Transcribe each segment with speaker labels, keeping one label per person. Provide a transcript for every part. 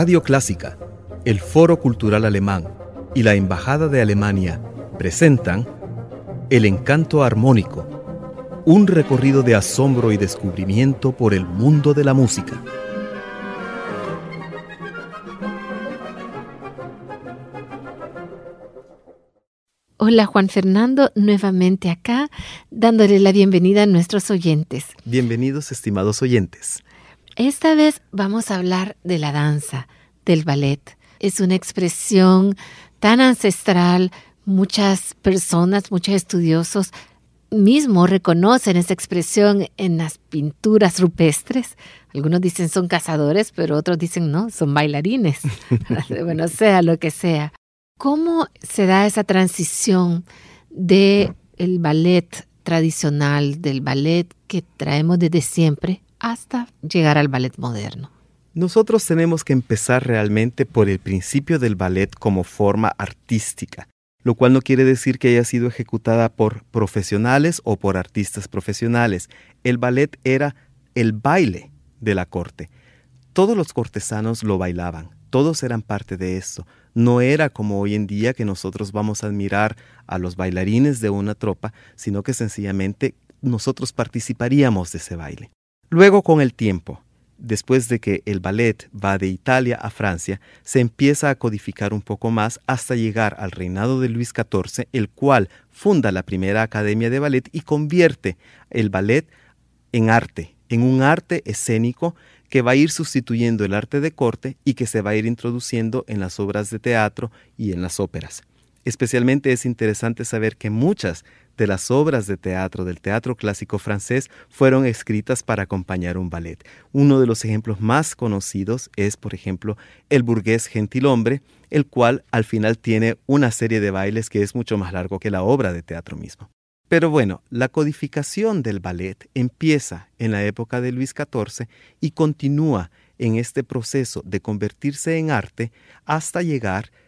Speaker 1: Radio Clásica, el Foro Cultural Alemán y la Embajada de Alemania presentan El Encanto Armónico un recorrido de asombro y descubrimiento por el mundo de la música.
Speaker 2: Hola Juan Fernando, nuevamente acá, dándole la bienvenida a nuestros oyentes.
Speaker 1: Bienvenidos estimados oyentes.
Speaker 2: Esta vez vamos a hablar de la danza, del ballet. Es una expresión tan ancestral, muchas personas, muchos estudiosos mismo reconocen esa expresión en las pinturas rupestres. Algunos dicen son cazadores, pero otros dicen no, son bailarines. bueno, sea lo que sea. ¿Cómo se da esa transición de el ballet tradicional, del ballet que traemos desde siempre, hasta llegar al ballet moderno?
Speaker 1: Nosotros tenemos que empezar realmente por el principio del ballet como forma artística lo cual no quiere decir que haya sido ejecutada por profesionales o por artistas profesionales. El ballet era el baile de la corte. Todos los cortesanos lo bailaban, todos eran parte de esto. No era como hoy en día que nosotros vamos a admirar a los bailarines de una tropa, sino que sencillamente nosotros participaríamos de ese baile. Luego, con el tiempo, después de que el ballet va de Italia a Francia, se empieza a codificar un poco más hasta llegar al reinado de Luis XIV, el cual funda la primera academia de ballet y convierte el ballet en arte, en un arte escénico que va a ir sustituyendo el arte de corte y que se va a ir introduciendo en las obras de teatro y en las óperas. Especialmente es interesante saber que muchas de las obras de teatro del teatro clásico francés fueron escritas para acompañar un ballet. Uno de los ejemplos más conocidos es, por ejemplo, El burgués gentilhombre, el cual al final tiene una serie de bailes que es mucho más largo que la obra de teatro mismo. Pero bueno, la codificación del ballet empieza en la época de Luis XIV y continúa en este proceso de convertirse en arte hasta llegar a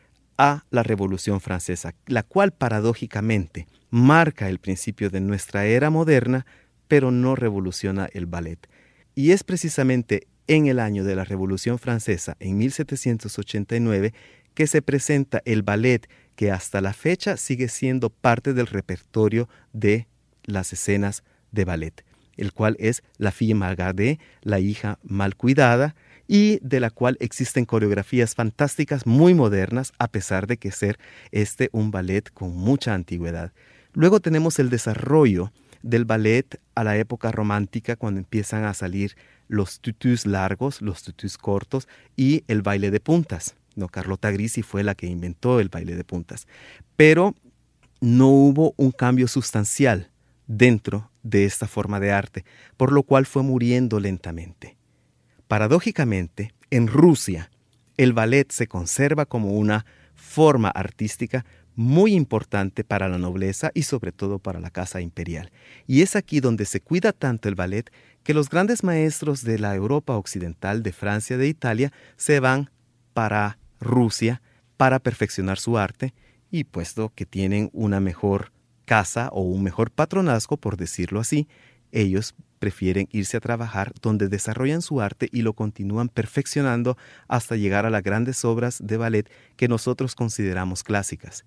Speaker 1: la Revolución Francesa, la cual paradójicamente marca el principio de nuestra era moderna, pero no revoluciona el ballet. Y es precisamente en el año de la Revolución Francesa, en 1789, que se presenta el ballet que hasta la fecha sigue siendo parte del repertorio de las escenas de ballet, el cual es La fille malgardée, la hija mal cuidada, y de la cual existen coreografías fantásticas muy modernas, a pesar de que ser este un ballet con mucha antigüedad. Luego tenemos el desarrollo del ballet a la época romántica, cuando empiezan a salir los tutus largos, los tutus cortos y el baile de puntas. No, Carlota Grisi fue la que inventó el baile de puntas. Pero no hubo un cambio sustancial dentro de esta forma de arte, por lo cual fue muriendo lentamente. Paradójicamente, en Rusia, el ballet se conserva como una forma artística muy importante para la nobleza y sobre todo para la casa imperial. Y es aquí donde se cuida tanto el ballet que los grandes maestros de la Europa occidental, de Francia, de Italia, se van para Rusia para perfeccionar su arte y puesto que tienen una mejor casa o un mejor patronazgo, por decirlo así, ellos prefieren irse a trabajar donde desarrollan su arte y lo continúan perfeccionando hasta llegar a las grandes obras de ballet que nosotros consideramos clásicas.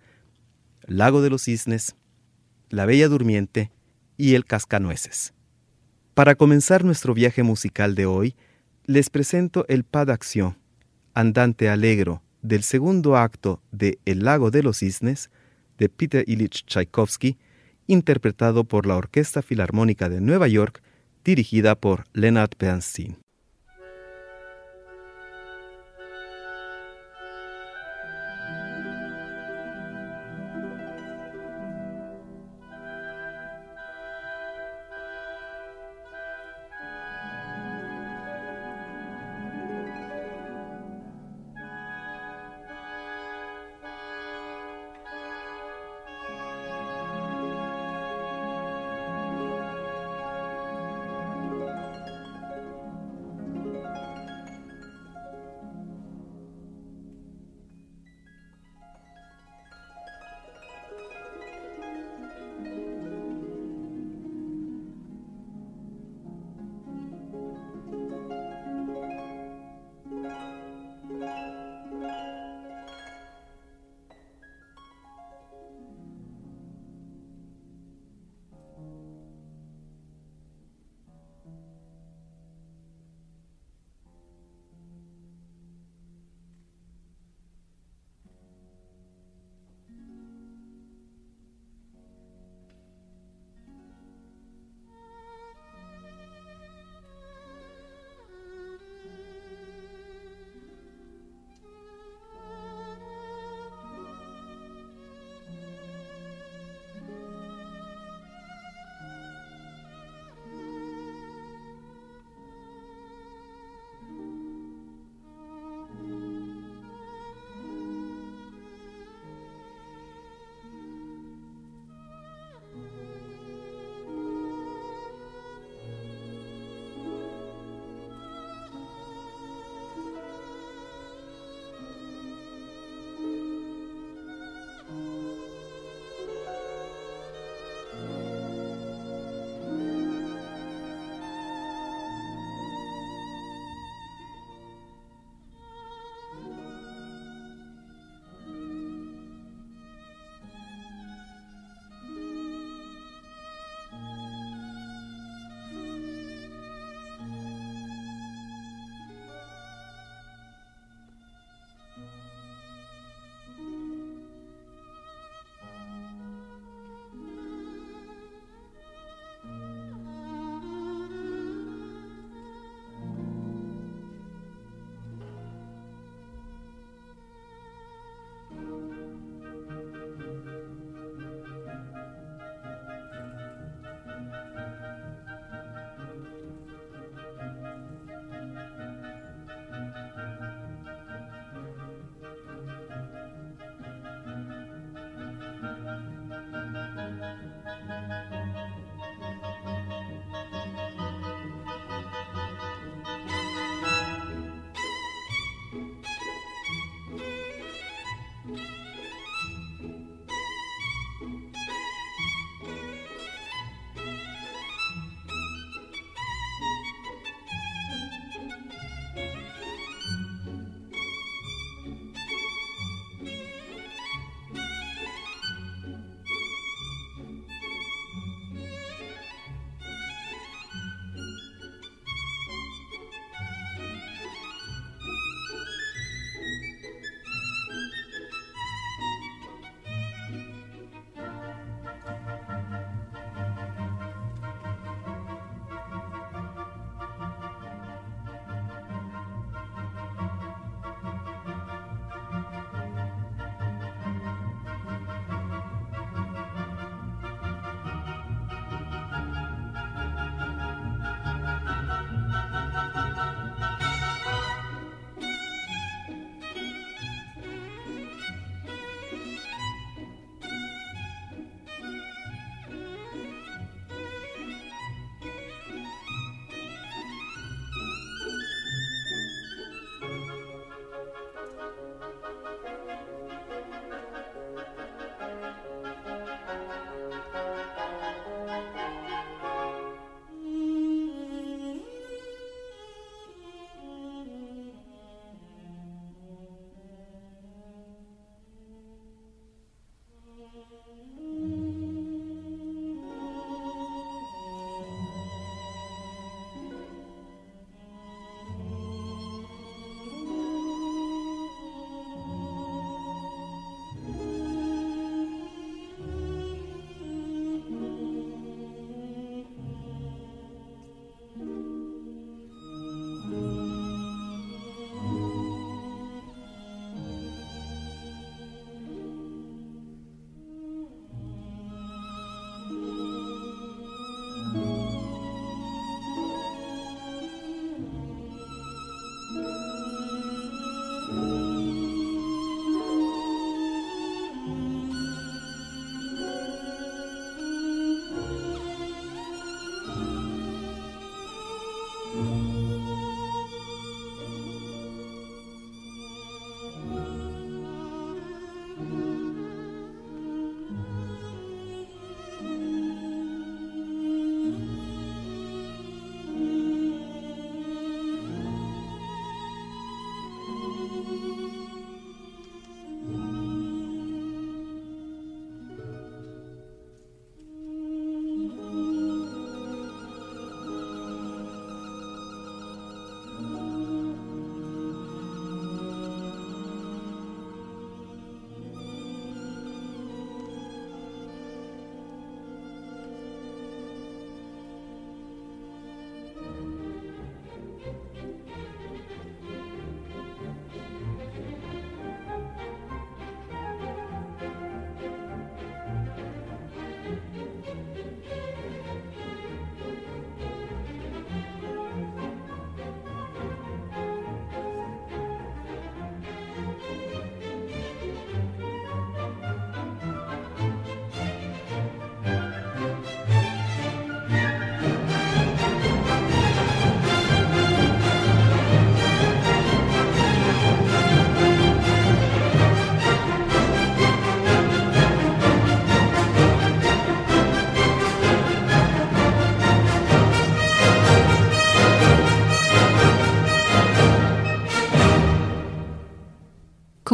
Speaker 1: Lago de los Cisnes, La Bella Durmiente y El Cascanueces. Para comenzar nuestro viaje musical de hoy, les presento el pas d'acción, andante alegro del segundo acto de El Lago de los Cisnes de Peter Ilich Tchaikovsky, interpretado por la Orquesta Filarmónica de Nueva York, dirigida por Leonard Bernstein.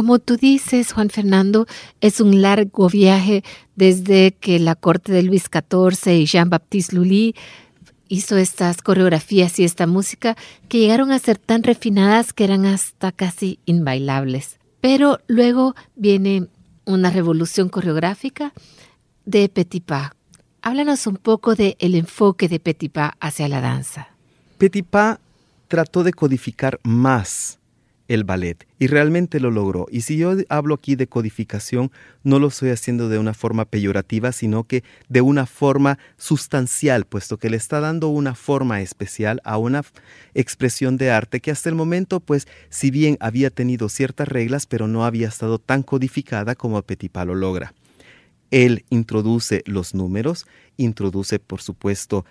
Speaker 2: Como tú dices, Juan Fernando, es un largo viaje desde que la corte de Luis XIV y Jean-Baptiste Lully hizo estas coreografías y esta música que llegaron a ser tan refinadas que eran hasta casi inbailables. Pero luego viene una revolución coreográfica de Petipa. Háblanos un poco del el enfoque de Petipa hacia la danza.
Speaker 1: Petipa trató de codificar más el ballet y realmente lo logró. Y si yo hablo aquí de codificación, no lo estoy haciendo de una forma peyorativa, sino que de una forma sustancial, puesto que le está dando una forma especial a una expresión de arte que hasta el momento, pues, si bien había tenido ciertas reglas, pero no había estado tan codificada como Petipa lo logra. Él introduce los números, introduce, por supuesto,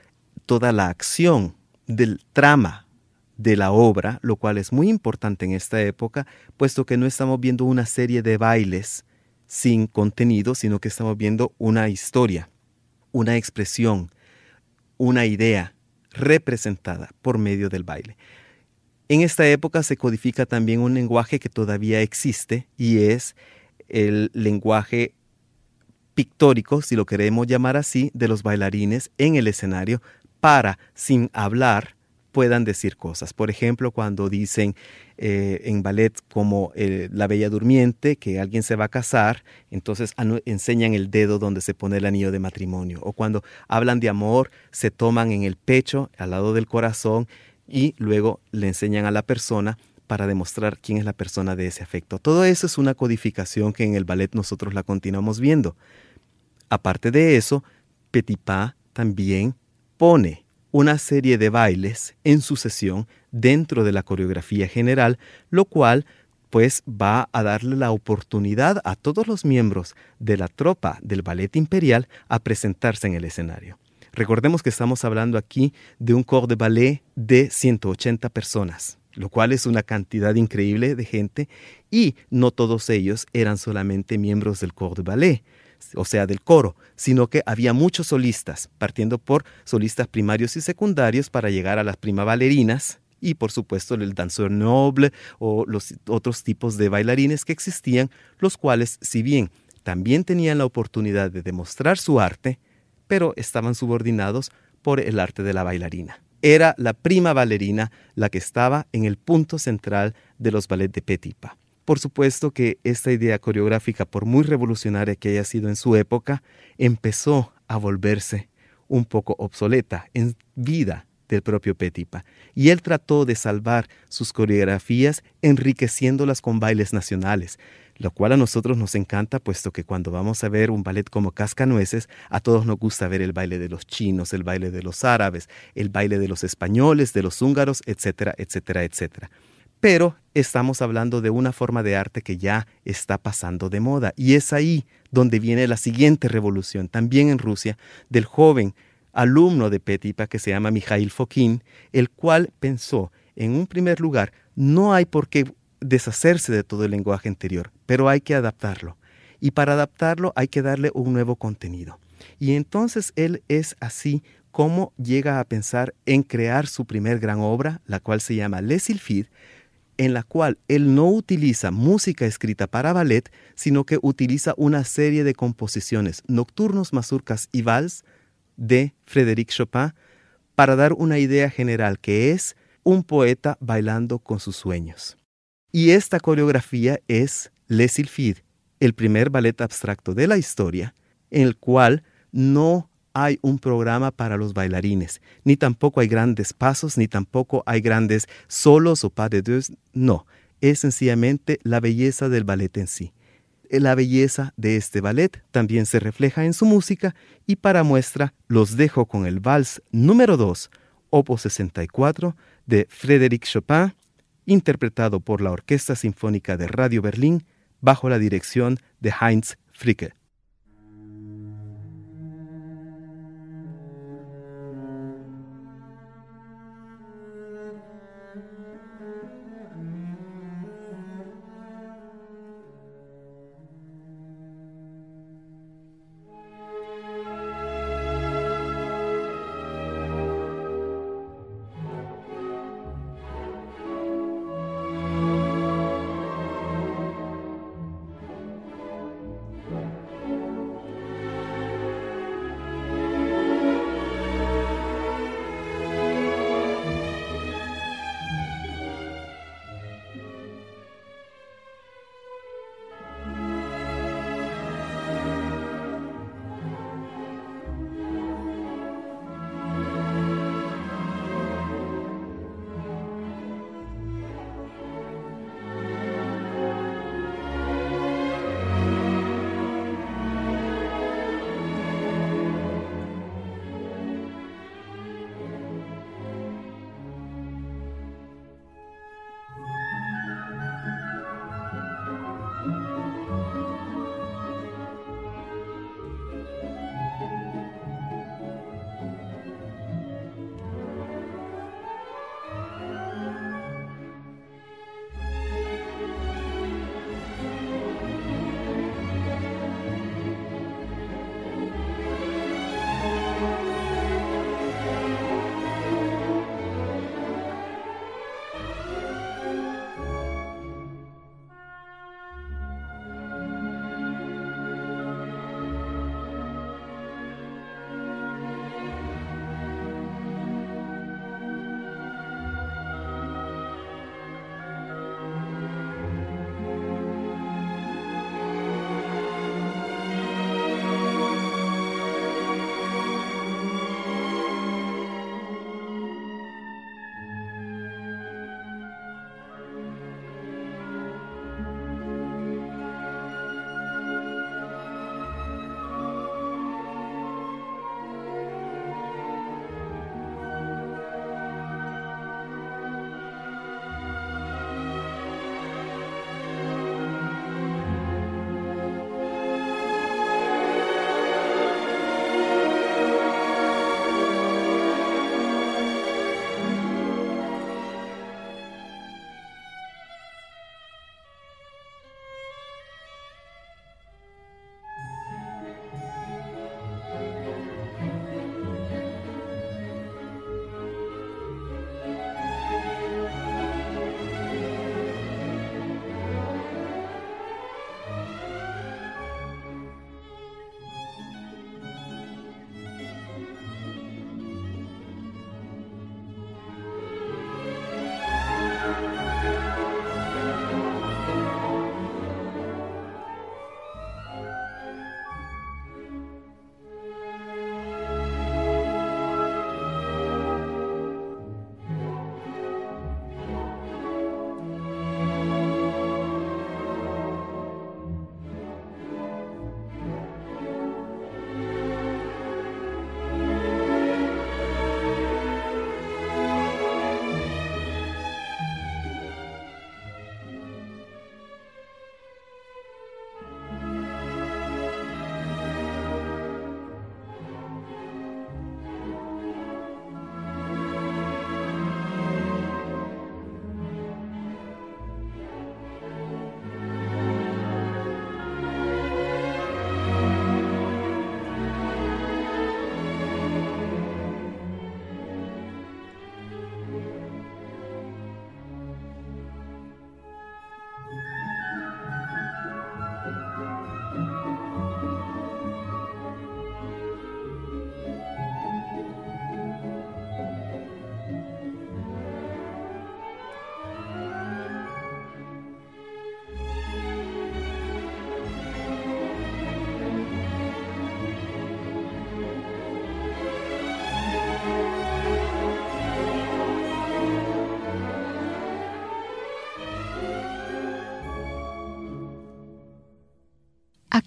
Speaker 1: toda la acción del trama de la obra, lo cual es muy importante en esta época, puesto que no estamos viendo una serie de bailes sin contenido, sino que estamos viendo una historia, una expresión, una idea representada por medio del baile. En esta época se codifica también un lenguaje que todavía existe y es el lenguaje pictórico, si lo queremos llamar así, de los bailarines en el escenario para, sin hablar, puedan decir cosas. Por ejemplo, cuando dicen eh, en ballet como eh, La Bella Durmiente, que alguien se va a casar, entonces enseñan el dedo donde se pone el anillo de matrimonio. O cuando hablan de amor, se toman en el pecho, al lado del corazón, y luego le enseñan a la persona para demostrar quién es la persona de ese afecto. Todo eso es una codificación que en el ballet nosotros la continuamos viendo. Aparte de eso, Petipa también pone una serie de bailes en sucesión dentro de la coreografía general, lo cual pues va a darle la oportunidad a todos los miembros de la tropa del ballet imperial a presentarse en el escenario. Recordemos que estamos hablando aquí de un corps de ballet de 180 personas, lo cual es una cantidad increíble de gente y no todos ellos eran solamente miembros del corps de ballet, o sea, del coro, sino que había muchos solistas, partiendo por solistas primarios y secundarios para llegar a las prima bailarinas y por supuesto el danzor noble o los otros tipos de bailarines que existían, los cuales, si bien también tenían la oportunidad de demostrar su arte, pero estaban subordinados por el arte de la bailarina. Era la prima bailarina la que estaba en el punto central de los ballets de Petipa. Por supuesto que esta idea coreográfica, por muy revolucionaria que haya sido en su época, empezó a volverse un poco obsoleta en vida del propio Petipa, y él trató de salvar sus coreografías enriqueciéndolas con bailes nacionales, lo cual a nosotros nos encanta, puesto que cuando vamos a ver un ballet como Cascanueces, a todos nos gusta ver el baile de los chinos, el baile de los árabes, el baile de los españoles, de los húngaros, etcétera, etcétera, etcétera. Pero estamos hablando de una forma de arte que ya está pasando de moda. Y es ahí donde viene la siguiente revolución, también en Rusia, del joven alumno de Petipa que se llama Mikhail Fokin, el cual pensó, en un primer lugar, no hay por qué deshacerse de todo el lenguaje anterior, pero hay que adaptarlo. Y para adaptarlo hay que darle un nuevo contenido. Y entonces él es así como llega a pensar en crear su primer gran obra, la cual se llama Les Sylphides, en la cual él no utiliza música escrita para ballet, sino que utiliza una serie de composiciones, nocturnos, mazurcas y vals de Frédéric Chopin, para dar una idea general que es un poeta bailando con sus sueños. Y esta coreografía es Les Sylphides, el primer ballet abstracto de la historia, en el cual no hay un programa para los bailarines, ni tampoco hay grandes pasos, ni tampoco hay grandes solos o pas de deux, no, es sencillamente la belleza del ballet en sí. La belleza de este ballet también se refleja en su música y para muestra los dejo con el vals número 2, Opus 64, de Frédéric Chopin, interpretado por la Orquesta Sinfónica de Radio Berlín bajo la dirección de Heinz Fricke.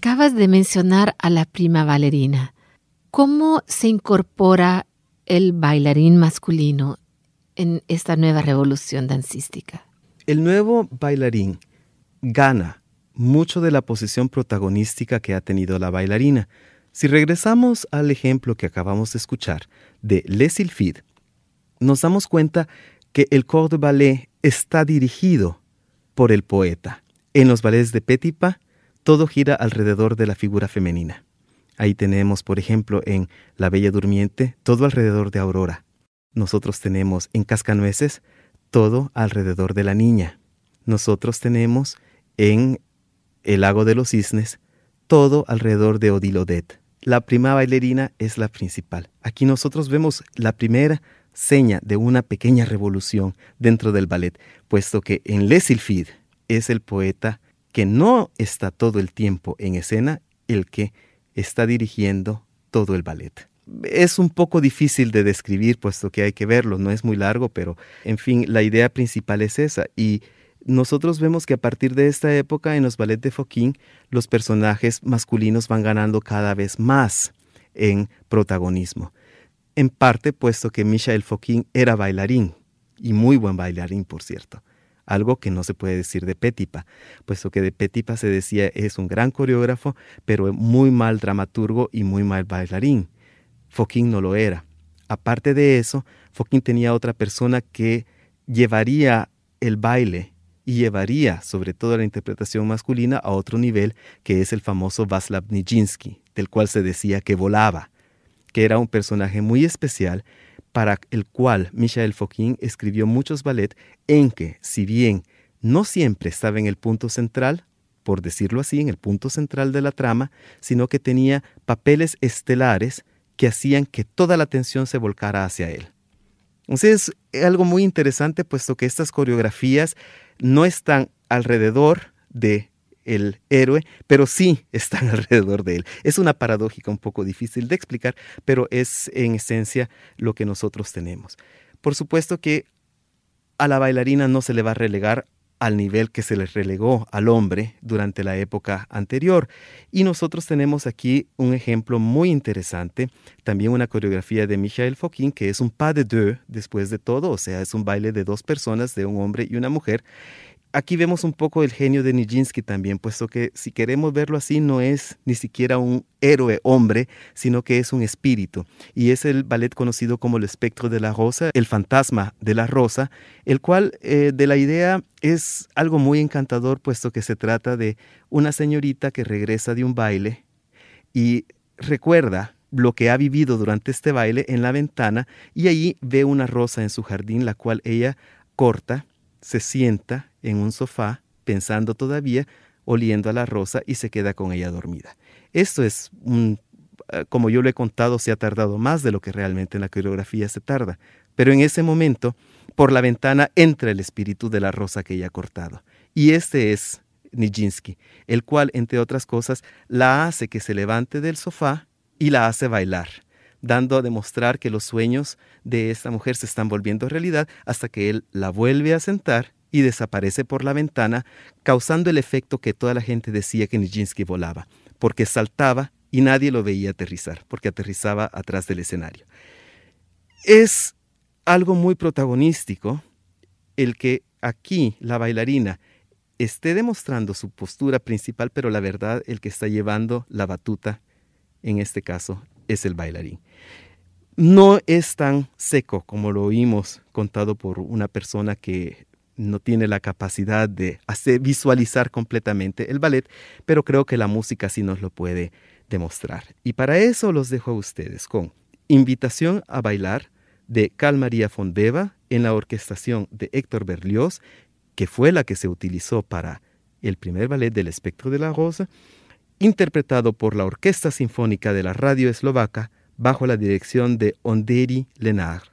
Speaker 2: Acabas de mencionar a la prima bailarina. ¿Cómo se incorpora el bailarín masculino en esta nueva revolución dancística?
Speaker 1: El nuevo bailarín gana mucho de la posición protagonística que ha tenido la bailarina. Si regresamos al ejemplo que acabamos de escuchar de Les Sylphides, nos damos cuenta que el corps de ballet está dirigido por el poeta. En los ballets de Petipa, todo gira alrededor de la figura femenina. Ahí tenemos, por ejemplo, en La Bella Durmiente, todo alrededor de Aurora. Nosotros tenemos en Cascanueces, todo alrededor de la niña. Nosotros tenemos en El Lago de los Cisnes, todo alrededor de Odilodet. La prima bailarina es la principal. Aquí nosotros vemos la primera seña de una pequeña revolución dentro del ballet, puesto que en Les es el poeta que no está todo el tiempo en escena el que está dirigiendo todo el ballet. Es un poco difícil de describir, puesto que hay que verlo, no es muy largo, pero en fin, la idea principal es esa. Y nosotros vemos que a partir de esta época en los ballets de Fokine, los personajes masculinos van ganando cada vez más en protagonismo en parte puesto que Michael Fokine era bailarín, y muy buen bailarín, por cierto. Algo que no se puede decir de Petipa, puesto que de Petipa se decía es un gran coreógrafo, pero muy mal dramaturgo y muy mal bailarín. Fokine no lo era. Aparte de eso, Fokine tenía otra persona que llevaría el baile y llevaría sobre todo la interpretación masculina a otro nivel, que es el famoso Václav Nijinsky, del cual se decía que volaba que era un personaje muy especial para el cual Michael Fokine escribió muchos ballets en que, si bien no siempre estaba en el punto central, por decirlo así, en el punto central de la trama, sino que tenía papeles estelares que hacían que toda la atención se volcara hacia él. Entonces es algo muy interesante puesto que estas coreografías no están alrededor de el héroe, pero sí están alrededor de él. Es una paradójica un poco difícil de explicar, pero es en esencia lo que nosotros tenemos. Por supuesto que a la bailarina no se le va a relegar al nivel que se le relegó al hombre durante la época anterior. Y nosotros tenemos aquí un ejemplo muy interesante, también una coreografía de Michael Fokine, que es un pas de deux después de todo, o sea, es un baile de dos personas, de un hombre y una mujer, Aquí vemos un poco el genio de Nijinsky también, puesto que si queremos verlo así, no es ni siquiera un héroe hombre, sino que es un espíritu. Y es el ballet conocido como el espectro de la rosa, el fantasma de la rosa, el cual eh, de la idea es algo muy encantador, puesto que se trata de una señorita que regresa de un baile y recuerda lo que ha vivido durante este baile en la ventana y ahí ve una rosa en su jardín, la cual ella corta, se sienta en un sofá, pensando todavía, oliendo a la rosa y se queda con ella dormida. Esto es eh, como yo lo he contado, se ha tardado más de lo que realmente en la coreografía se tarda. Pero en ese momento, por la ventana entra el espíritu de la rosa que ella ha cortado. Y este es Nijinsky, el cual, entre otras cosas, la hace que se levante del sofá y la hace bailar, dando a demostrar que los sueños de esta mujer se están volviendo realidad hasta que él la vuelve a sentar y desaparece por la ventana, causando el efecto que toda la gente decía que Nijinsky volaba, porque saltaba y nadie lo veía aterrizar, porque aterrizaba atrás del escenario. Es algo muy protagonístico el que aquí la bailarina esté demostrando su postura principal, pero la verdad el que está llevando la batuta, en este caso, es el bailarín. No es tan seco como lo oímos contado por una persona que no tiene la capacidad de hacer, visualizar completamente el ballet, pero creo que la música sí nos lo puede demostrar. Y para eso los dejo a ustedes con Invitación a bailar de Cal María Fondeva en la orquestación de Héctor Berlioz, que fue la que se utilizó para el primer ballet del Espectro de la Rosa, interpretado por la Orquesta Sinfónica de la Radio Eslovaca bajo la dirección de Onderi Lenard.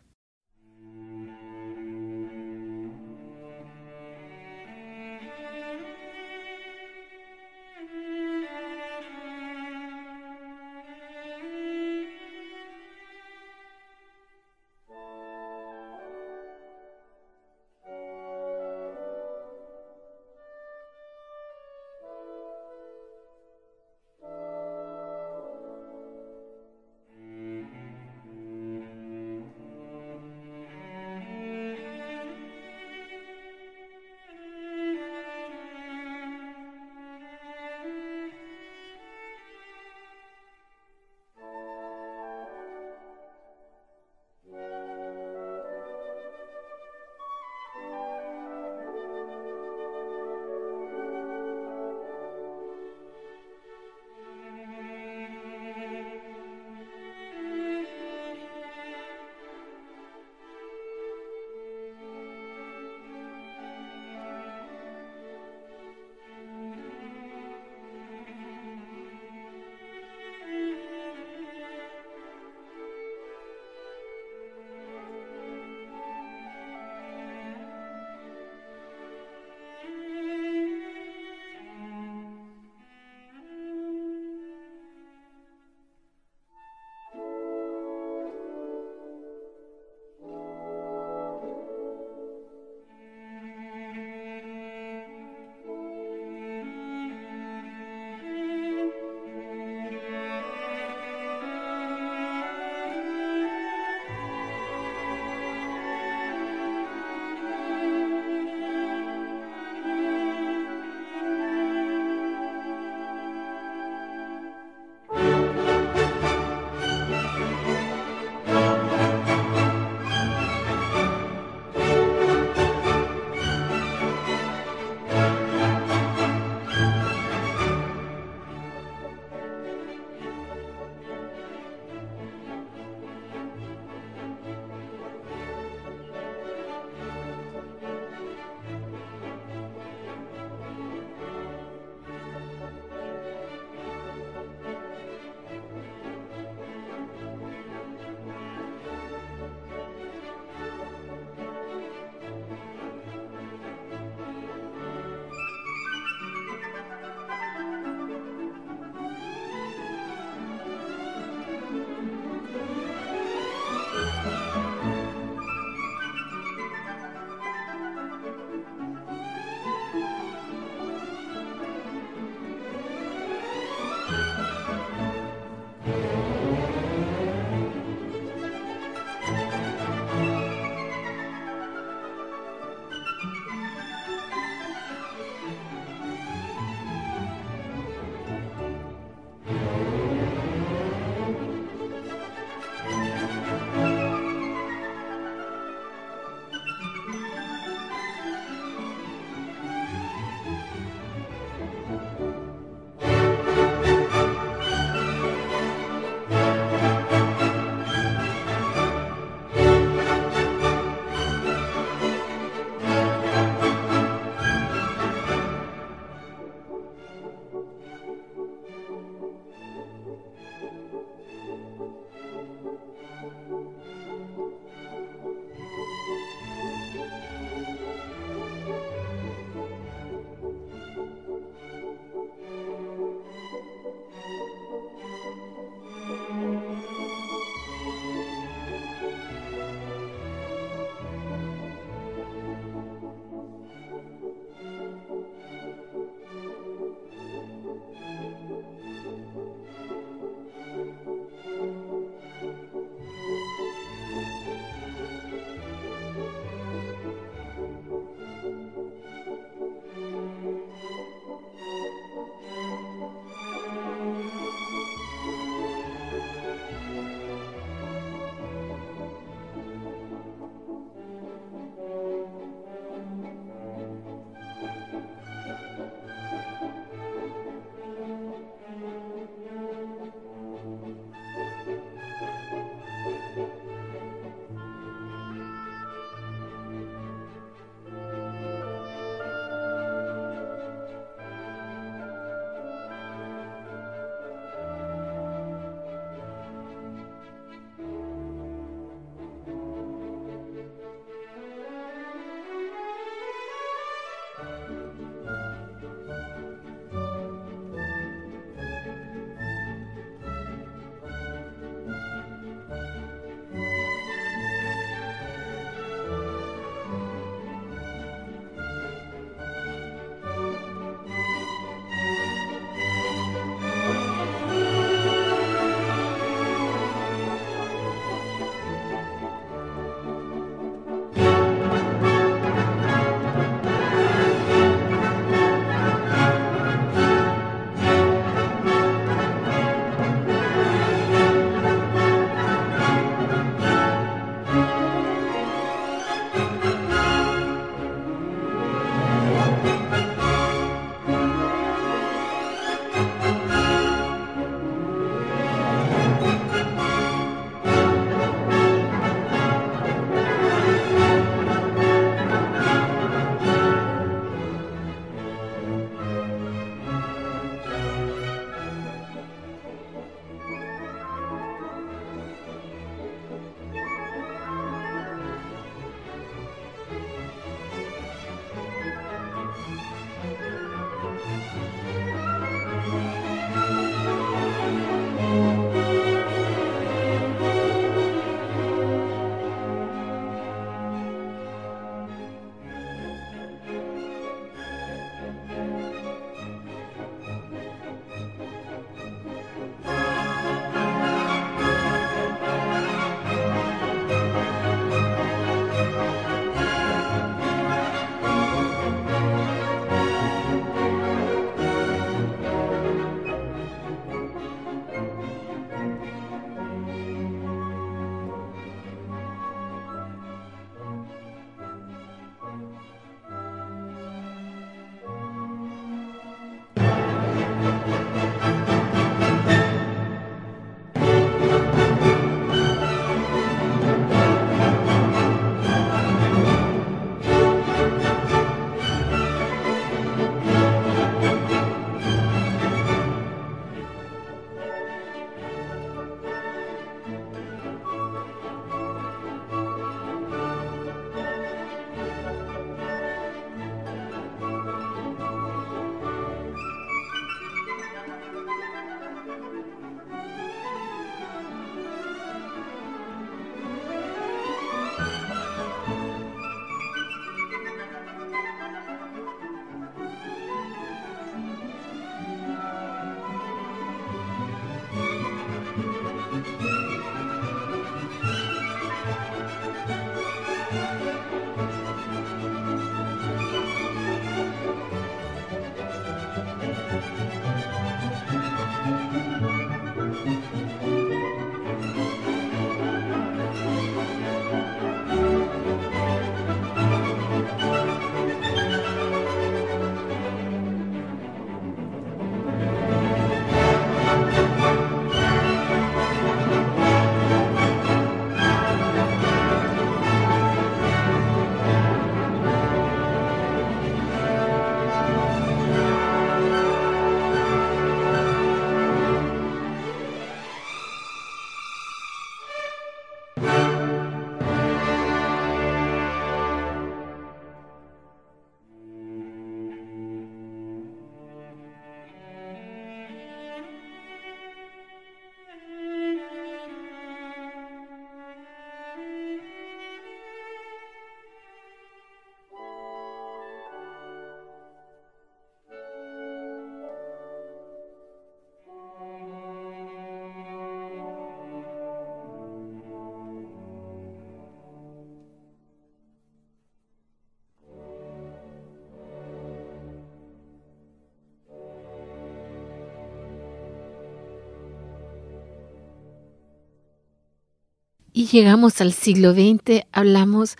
Speaker 2: Y llegamos al siglo XX, hablamos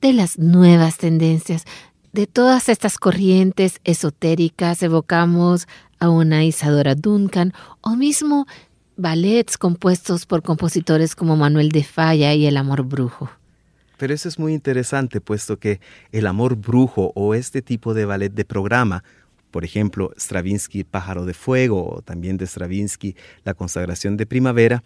Speaker 2: de las nuevas tendencias, de todas estas corrientes esotéricas, evocamos a una Isadora Duncan o mismo ballets compuestos por compositores como Manuel de Falla y El Amor Brujo.
Speaker 1: Pero eso es muy interesante, puesto que el amor brujo o este tipo de ballet de programa, por ejemplo, Stravinsky Pájaro de Fuego o también de Stravinsky La Consagración de Primavera,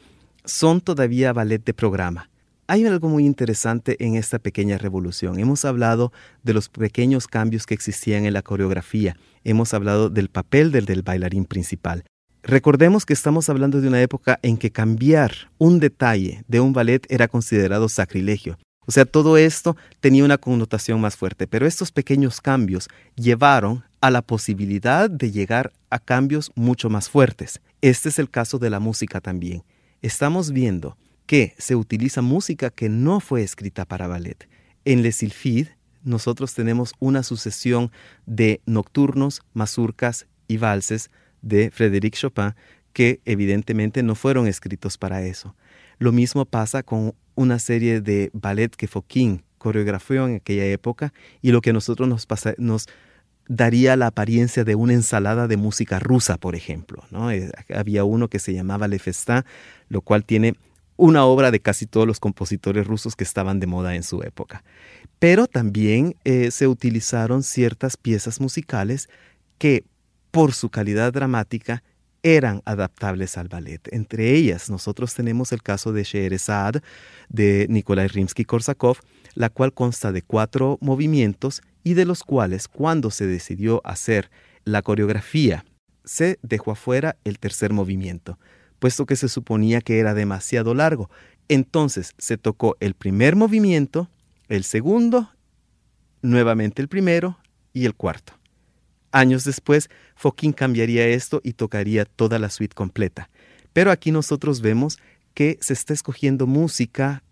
Speaker 1: son todavía ballet de programa. Hay algo muy interesante en esta pequeña revolución. Hemos hablado de los pequeños cambios que existían en la coreografía. Hemos hablado del papel del, bailarín principal. Recordemos que estamos hablando de una época en que cambiar un detalle de un ballet era considerado sacrilegio. O sea, todo esto tenía una connotación más fuerte, pero estos pequeños cambios llevaron a la posibilidad de llegar a cambios mucho más fuertes. Este es el caso de la música también. Estamos viendo que se utiliza música que no fue escrita para ballet. En Le Sylphide nosotros tenemos una sucesión de nocturnos, mazurcas y valses de Frédéric Chopin que evidentemente no fueron escritos para eso. Lo mismo pasa con una serie de ballet que Fokine coreografió en aquella época y lo que nosotros nos, nos daría la apariencia de una ensalada de música rusa, por ejemplo. ¿no? Eh, había uno que se llamaba Le lo cual tiene una obra de casi todos los compositores rusos que estaban de moda en su época. Pero también eh, se utilizaron ciertas piezas musicales que, por su calidad dramática, eran adaptables al ballet. Entre ellas, nosotros tenemos el caso de Scheherazade de Nikolai Rimsky-Korsakov, la cual consta de cuatro movimientos y de los cuales, cuando se decidió hacer la coreografía, se dejó afuera el tercer movimiento, puesto que se suponía que era demasiado largo. Entonces se tocó el primer movimiento, el segundo, nuevamente el primero y el cuarto. Años después, Fokin cambiaría esto y tocaría toda la suite completa. Pero aquí nosotros vemos que se está escogiendo música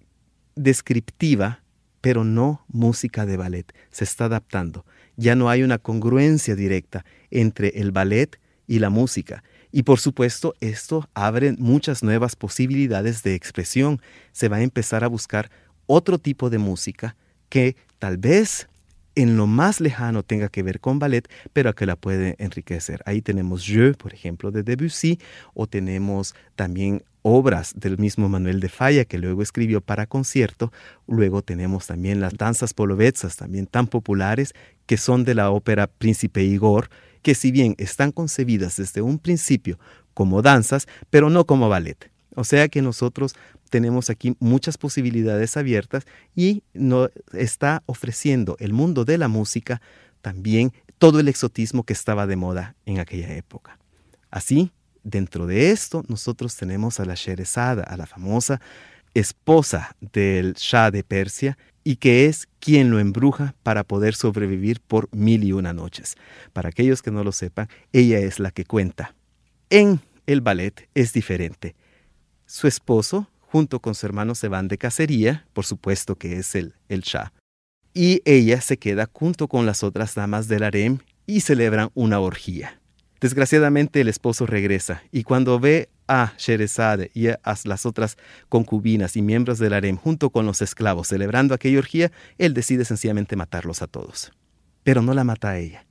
Speaker 1: descriptiva, pero no música de ballet. Se está adaptando. Ya no hay una congruencia directa entre el ballet y la música. Y por supuesto, esto abre muchas nuevas posibilidades de expresión. Se va a empezar a buscar otro tipo de música que tal vez en lo más lejano tenga que ver con ballet, pero que la puede enriquecer. Ahí tenemos Je, por ejemplo, de Debussy, o tenemos también obras del mismo Manuel de Falla que luego escribió para concierto. Luego tenemos también las danzas polovetzas, también tan populares, que son de la ópera Príncipe Igor, que si bien están concebidas desde un principio como danzas, pero no como ballet. O sea que nosotros tenemos aquí muchas posibilidades abiertas y nos está ofreciendo el mundo de la música también todo el exotismo que estaba de moda en aquella época. Así, dentro de esto, nosotros tenemos a la Sherezada, a la famosa esposa del Shah de Persia, y que es quien lo embruja para poder sobrevivir por mil y una noches. Para aquellos que no lo sepan, ella es la que cuenta. En el ballet es diferente su esposo, junto con su hermano, se van de cacería, por supuesto que es el, el Shah. Y ella se queda junto con las otras damas del harem y celebran una orgía. Desgraciadamente el esposo regresa y cuando ve a Sherezade y a las otras concubinas y miembros del harem junto con los esclavos celebrando aquella orgía, él decide sencillamente matarlos a todos. Pero no la mata a ella.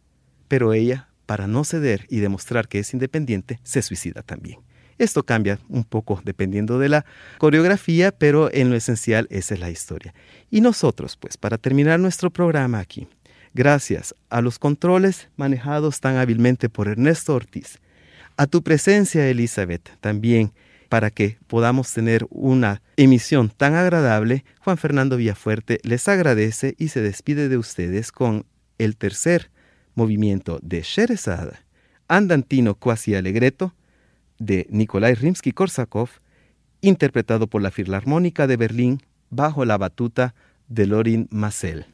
Speaker 1: Pero ella, para no ceder y demostrar que es independiente, se suicida también. Esto cambia un poco dependiendo de la coreografía, pero en lo esencial esa es la historia. Y nosotros, pues, para terminar nuestro programa aquí, gracias a los controles manejados tan hábilmente por Ernesto Ortiz, a tu presencia, Elizabeth, también para que podamos tener una emisión tan agradable, Juan Fernando Villafuerte les agradece y se despide de ustedes con el tercer movimiento de Sherezada, Andantino Quasi Alegreto, de Nikolai Rimsky-Korsakov, interpretado por la Filarmónica de Berlín bajo la batuta de Lorin Massel.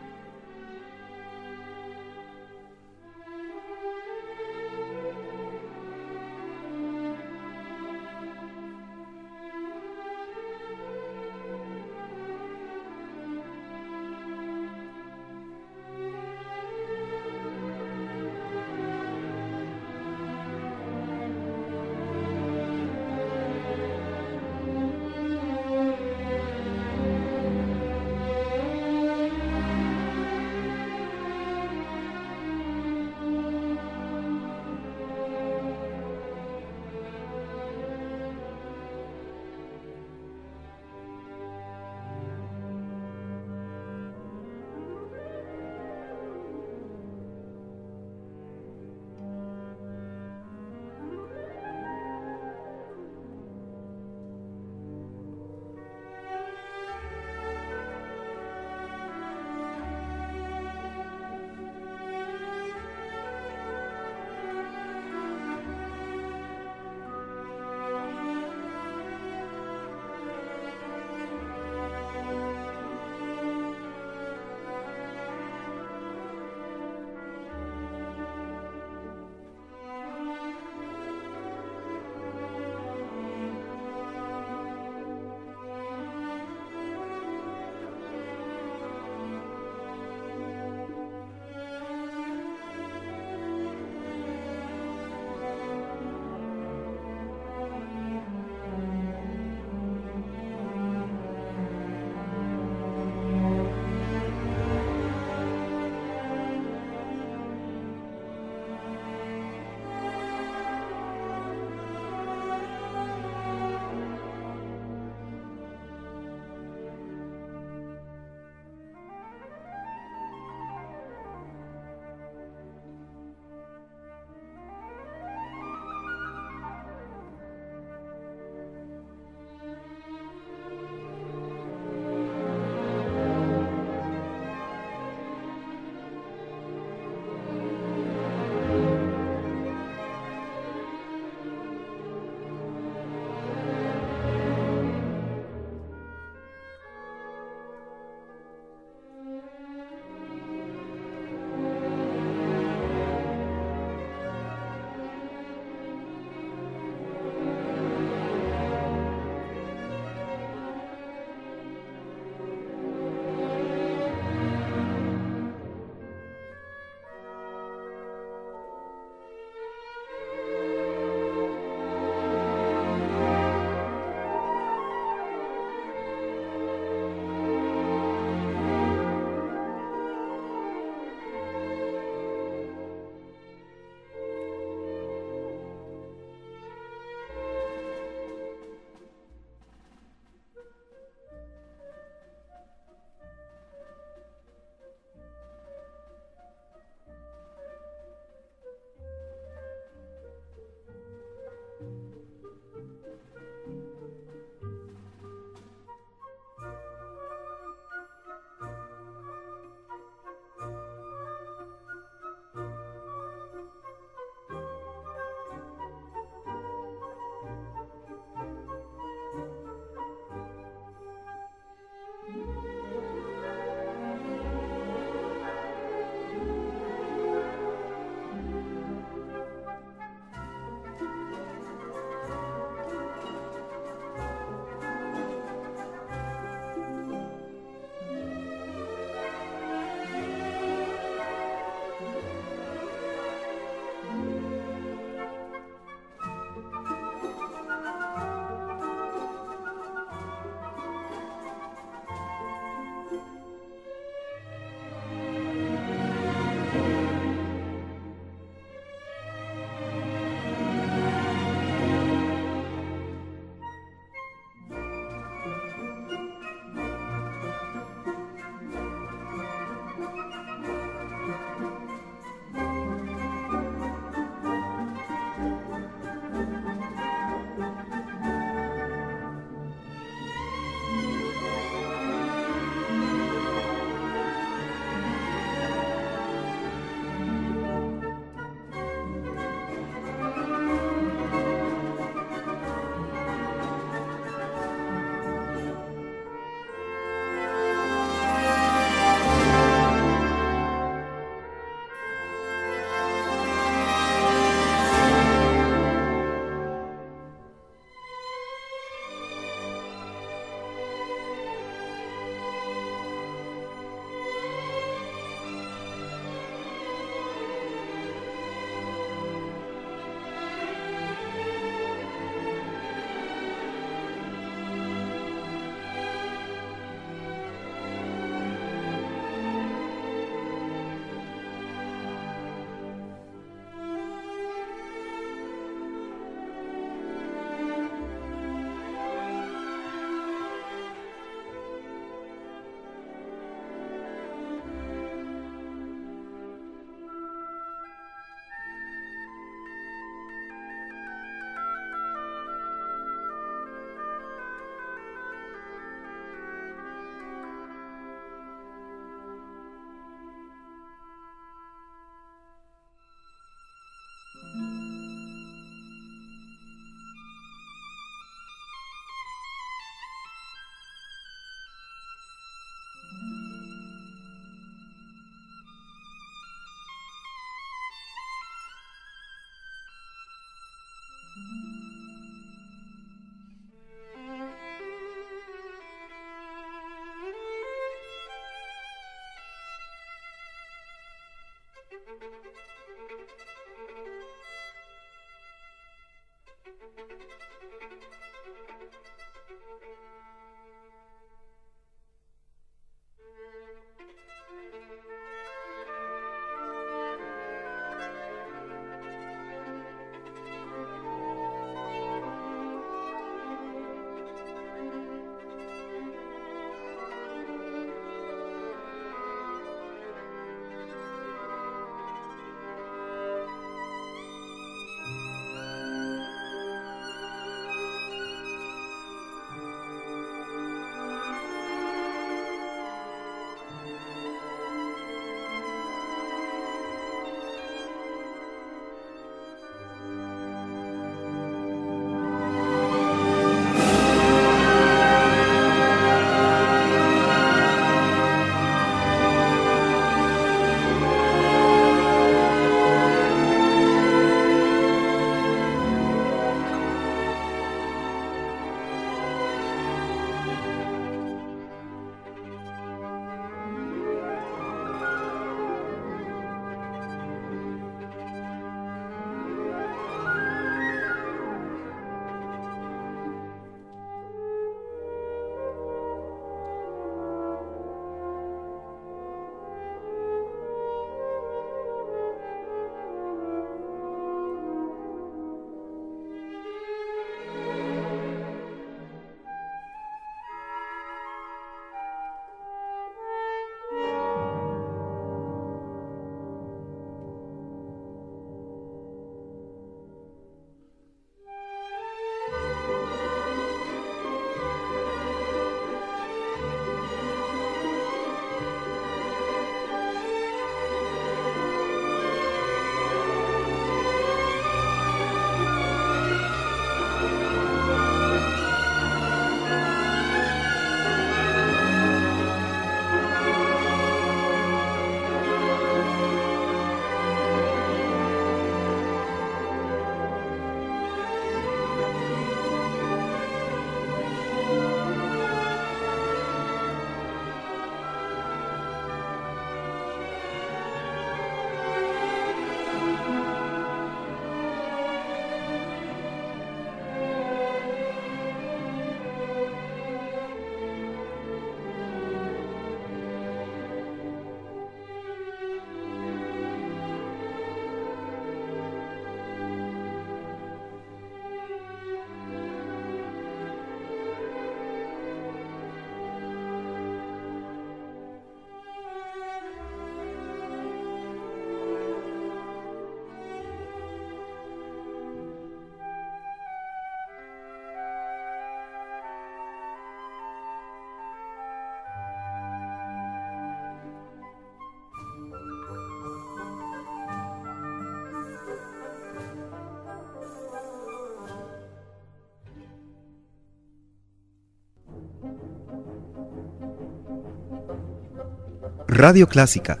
Speaker 1: Radio Clásica,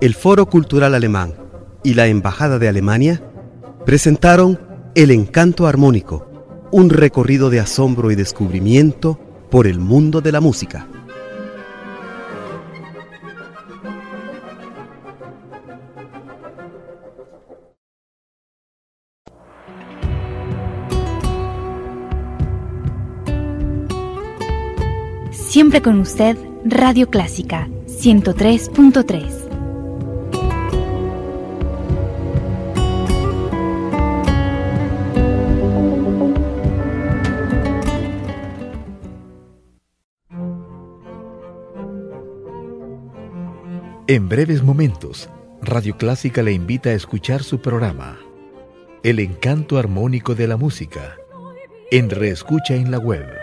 Speaker 1: el Foro Cultural Alemán y la Embajada de Alemania presentaron El Encanto Armónico, un recorrido de asombro y descubrimiento por el mundo de la música.
Speaker 3: Siempre con usted, Radio Clásica 103.3.
Speaker 4: En breves momentos, Radio Clásica le invita a escuchar su programa, El encanto armónico de la música, en Reescucha en la web